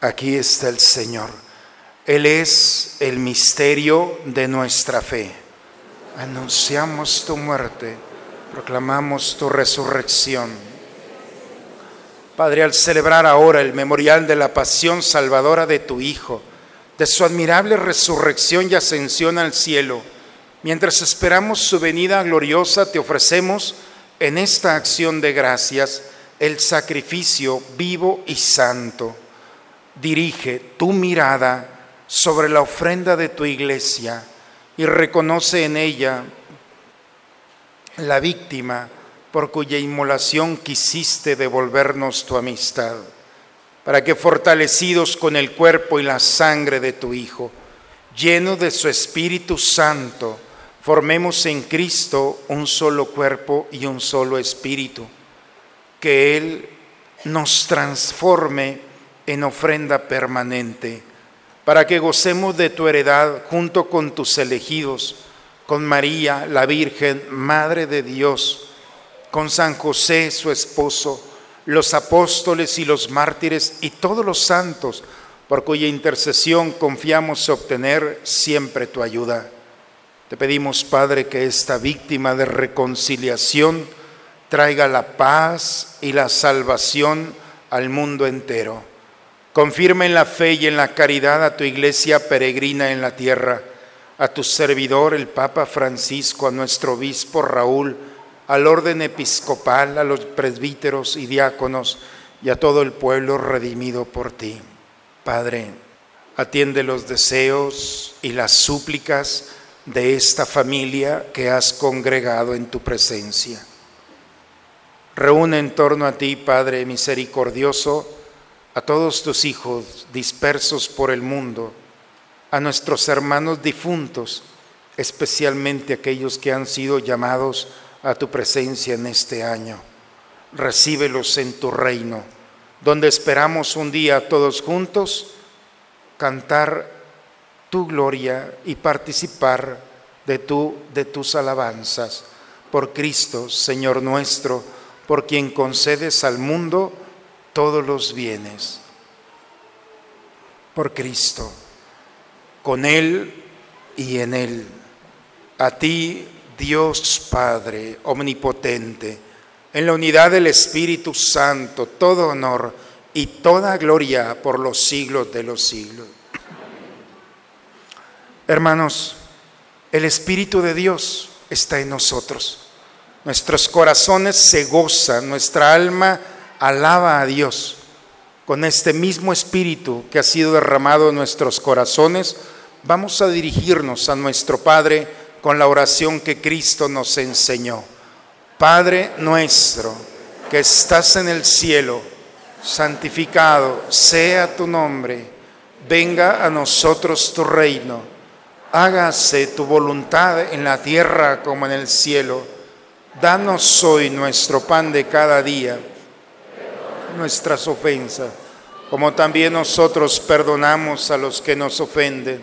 Aquí está el Señor. Él es el misterio de nuestra fe. Anunciamos tu muerte, proclamamos tu resurrección. Padre, al celebrar ahora el memorial de la pasión salvadora de tu Hijo, de su admirable resurrección y ascensión al cielo, mientras esperamos su venida gloriosa, te ofrecemos en esta acción de gracias el sacrificio vivo y santo dirige tu mirada sobre la ofrenda de tu iglesia y reconoce en ella la víctima por cuya inmolación quisiste devolvernos tu amistad, para que fortalecidos con el cuerpo y la sangre de tu Hijo, lleno de su Espíritu Santo, formemos en Cristo un solo cuerpo y un solo espíritu, que Él nos transforme en ofrenda permanente, para que gocemos de tu heredad junto con tus elegidos, con María, la Virgen, Madre de Dios, con San José, su esposo, los apóstoles y los mártires y todos los santos, por cuya intercesión confiamos obtener siempre tu ayuda. Te pedimos, Padre, que esta víctima de reconciliación traiga la paz y la salvación al mundo entero Confirma en la fe y en la caridad a tu iglesia peregrina en la tierra, a tu servidor el Papa Francisco, a nuestro obispo Raúl, al orden episcopal, a los presbíteros y diáconos y a todo el pueblo redimido por ti. Padre, atiende los deseos y las súplicas de esta familia que has congregado en tu presencia. Reúne en torno a ti, Padre misericordioso, a todos tus hijos dispersos por el mundo, a nuestros hermanos difuntos, especialmente aquellos que han sido llamados a tu presencia en este año. Recíbelos en tu reino, donde esperamos un día todos juntos cantar tu gloria y participar de, tu, de tus alabanzas. Por Cristo, Señor nuestro, por quien concedes al mundo todos los bienes por Cristo, con Él y en Él. A ti, Dios Padre Omnipotente, en la unidad del Espíritu Santo, todo honor y toda gloria por los siglos de los siglos. Hermanos, el Espíritu de Dios está en nosotros. Nuestros corazones se gozan, nuestra alma alaba a Dios con este mismo espíritu que ha sido derramado en nuestros corazones, vamos a dirigirnos a nuestro Padre con la oración que Cristo nos enseñó. Padre nuestro, que estás en el cielo, santificado sea tu nombre, venga a nosotros tu reino, hágase tu voluntad en la tierra como en el cielo. Danos hoy nuestro pan de cada día nuestras ofensas, como también nosotros perdonamos a los que nos ofenden.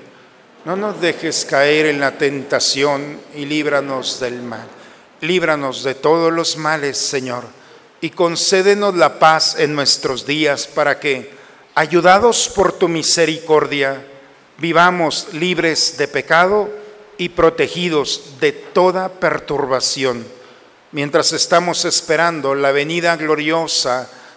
No nos dejes caer en la tentación y líbranos del mal. Líbranos de todos los males, Señor, y concédenos la paz en nuestros días para que, ayudados por tu misericordia, vivamos libres de pecado y protegidos de toda perturbación, mientras estamos esperando la venida gloriosa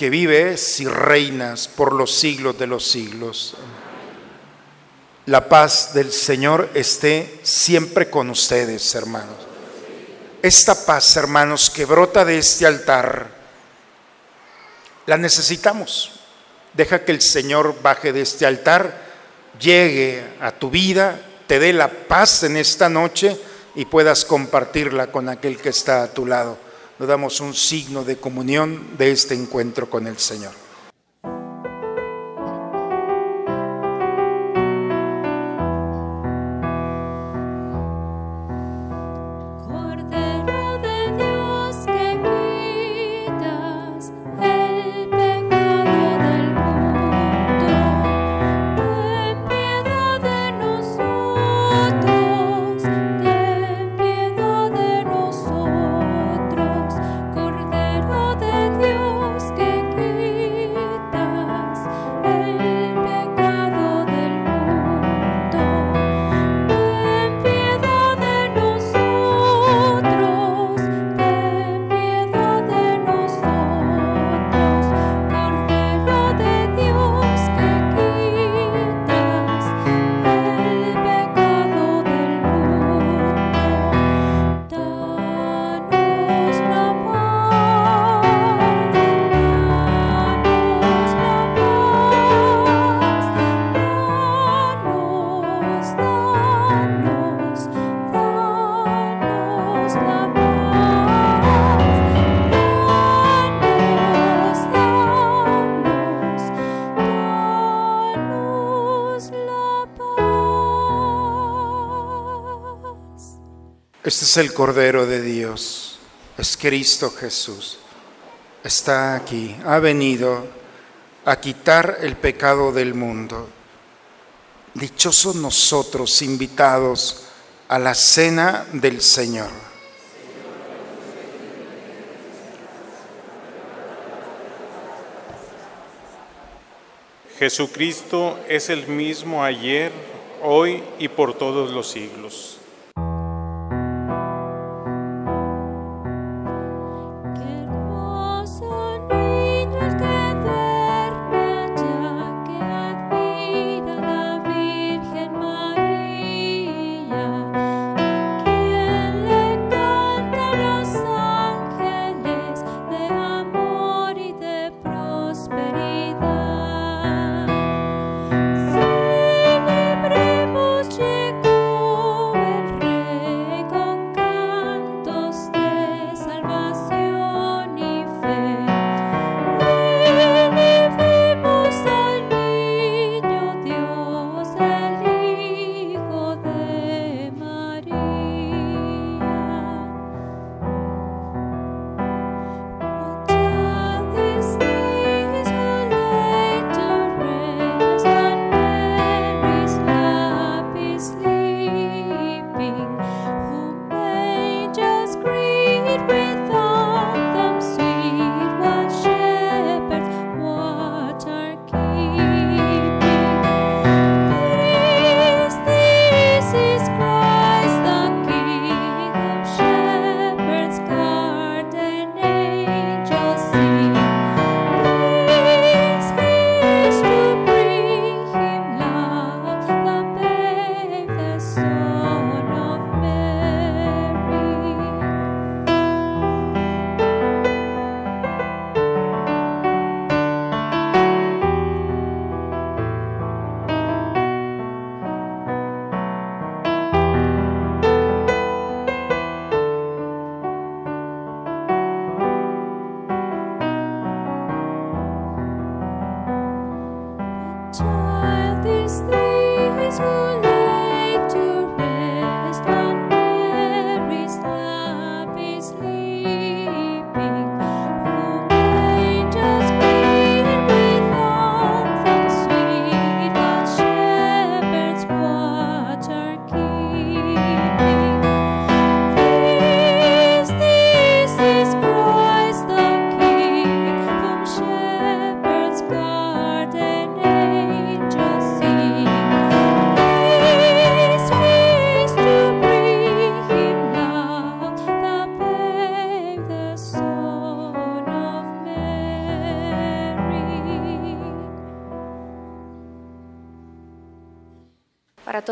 que vives y reinas por los siglos de los siglos. La paz del Señor esté siempre con ustedes, hermanos. Esta paz, hermanos, que brota de este altar, la necesitamos. Deja que el Señor baje de este altar, llegue a tu vida, te dé la paz en esta noche y puedas compartirla con aquel que está a tu lado. Nos damos un signo de comunión de este encuentro con el Señor. Este es el Cordero de Dios, es Cristo Jesús. Está aquí, ha venido a quitar el pecado del mundo. Dichosos nosotros invitados a la cena del Señor. Jesucristo es el mismo ayer, hoy y por todos los siglos.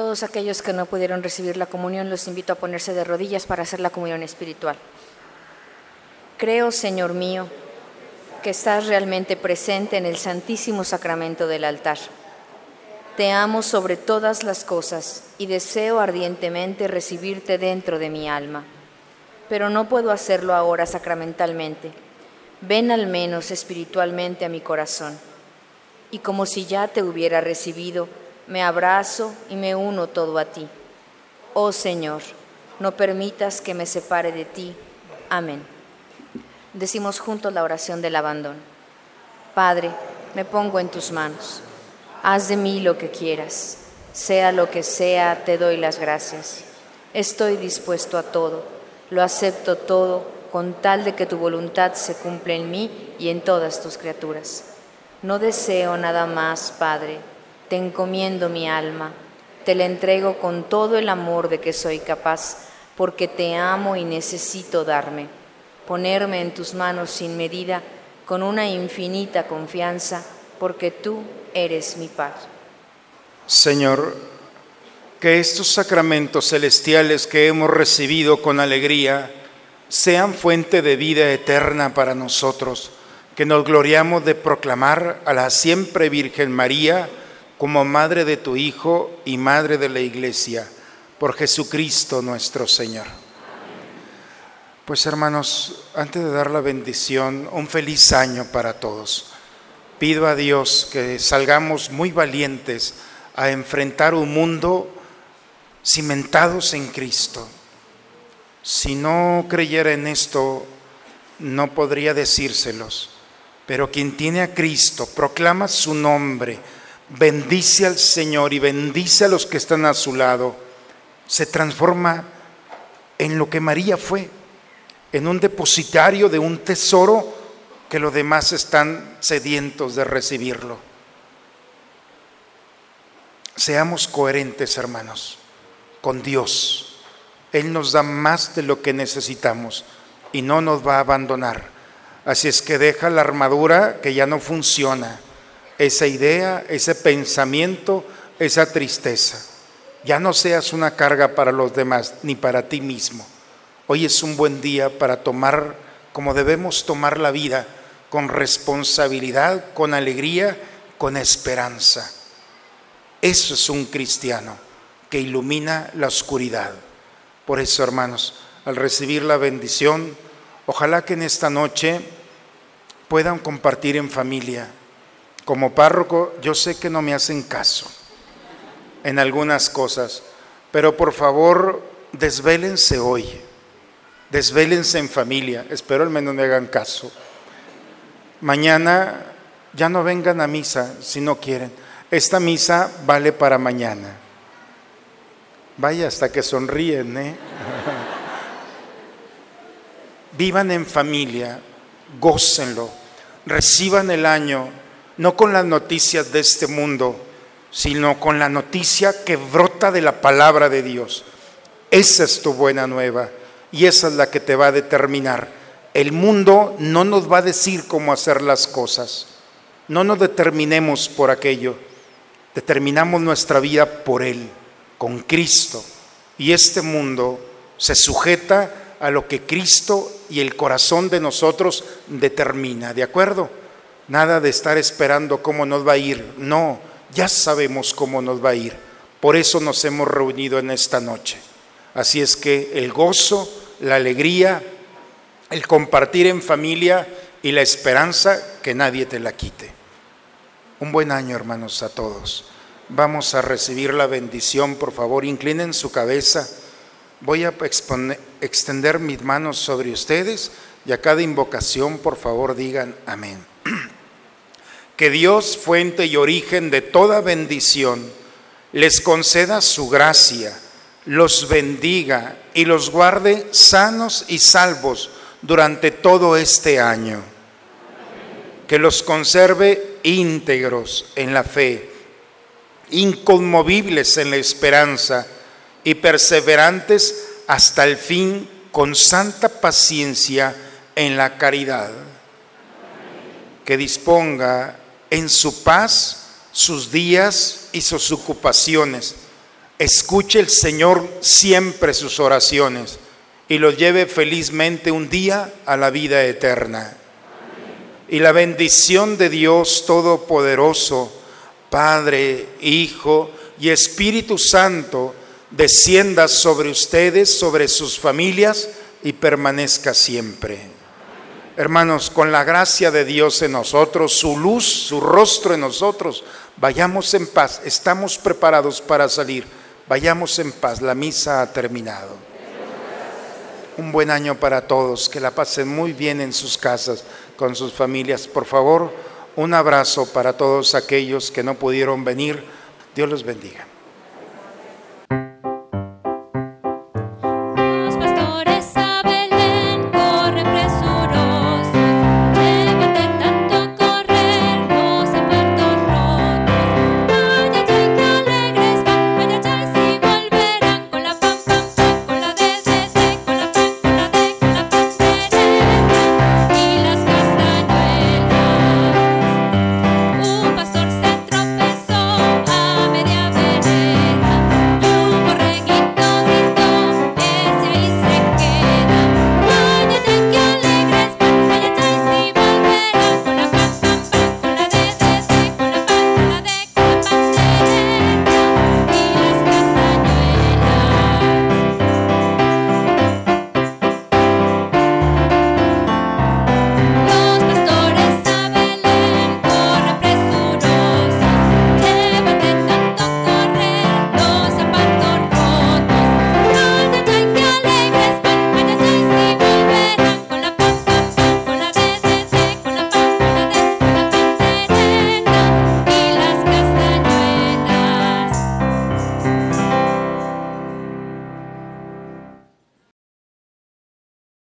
Todos aquellos que no pudieron recibir la comunión, los invito a ponerse de rodillas para hacer la comunión espiritual. Creo, Señor mío, que estás realmente presente en el santísimo sacramento del altar. Te amo sobre todas las cosas y deseo ardientemente recibirte dentro de mi alma, pero no puedo hacerlo ahora sacramentalmente. Ven al menos espiritualmente a mi corazón. Y como si ya te hubiera recibido, me abrazo y me uno todo a ti. Oh Señor, no permitas que me separe de ti. Amén. Decimos juntos la oración del abandono. Padre, me pongo en tus manos. Haz de mí lo que quieras. Sea lo que sea, te doy las gracias. Estoy dispuesto a todo. Lo acepto todo con tal de que tu voluntad se cumpla en mí y en todas tus criaturas. No deseo nada más, Padre te encomiendo mi alma, te la entrego con todo el amor de que soy capaz, porque te amo y necesito darme, ponerme en tus manos sin medida, con una infinita confianza, porque tú eres mi paz. Señor, que estos sacramentos celestiales que hemos recibido con alegría sean fuente de vida eterna para nosotros, que nos gloriamos de proclamar a la siempre Virgen María, como madre de tu Hijo y madre de la Iglesia, por Jesucristo nuestro Señor. Pues hermanos, antes de dar la bendición, un feliz año para todos. Pido a Dios que salgamos muy valientes a enfrentar un mundo cimentados en Cristo. Si no creyera en esto, no podría decírselos. Pero quien tiene a Cristo, proclama su nombre, bendice al Señor y bendice a los que están a su lado, se transforma en lo que María fue, en un depositario de un tesoro que los demás están sedientos de recibirlo. Seamos coherentes, hermanos, con Dios. Él nos da más de lo que necesitamos y no nos va a abandonar. Así es que deja la armadura que ya no funciona esa idea, ese pensamiento, esa tristeza. Ya no seas una carga para los demás ni para ti mismo. Hoy es un buen día para tomar como debemos tomar la vida, con responsabilidad, con alegría, con esperanza. Eso es un cristiano que ilumina la oscuridad. Por eso, hermanos, al recibir la bendición, ojalá que en esta noche puedan compartir en familia como párroco, yo sé que no me hacen caso en algunas cosas, pero por favor, desvélense hoy, desvélense en familia, espero al menos me hagan caso. Mañana ya no vengan a misa si no quieren. Esta misa vale para mañana. Vaya hasta que sonríen, ¿eh? *laughs* Vivan en familia, gócenlo, reciban el año no con las noticias de este mundo, sino con la noticia que brota de la palabra de Dios. Esa es tu buena nueva y esa es la que te va a determinar. El mundo no nos va a decir cómo hacer las cosas. No nos determinemos por aquello. Determinamos nuestra vida por Él, con Cristo. Y este mundo se sujeta a lo que Cristo y el corazón de nosotros determina. ¿De acuerdo? Nada de estar esperando cómo nos va a ir. No, ya sabemos cómo nos va a ir. Por eso nos hemos reunido en esta noche. Así es que el gozo, la alegría, el compartir en familia y la esperanza, que nadie te la quite. Un buen año, hermanos, a todos. Vamos a recibir la bendición, por favor, inclinen su cabeza. Voy a extender mis manos sobre ustedes y a cada invocación, por favor, digan amén. *clears throat* que Dios, fuente y origen de toda bendición, les conceda su gracia, los bendiga y los guarde sanos y salvos durante todo este año. Que los conserve íntegros en la fe, inconmovibles en la esperanza y perseverantes hasta el fin con santa paciencia en la caridad. Que disponga en su paz sus días y sus ocupaciones, escuche el Señor siempre sus oraciones y los lleve felizmente un día a la vida eterna. Y la bendición de Dios Todopoderoso, Padre, Hijo y Espíritu Santo, descienda sobre ustedes, sobre sus familias y permanezca siempre. Hermanos, con la gracia de Dios en nosotros, su luz, su rostro en nosotros, vayamos en paz. Estamos preparados para salir. Vayamos en paz. La misa ha terminado. Un buen año para todos. Que la pasen muy bien en sus casas, con sus familias. Por favor, un abrazo para todos aquellos que no pudieron venir. Dios los bendiga.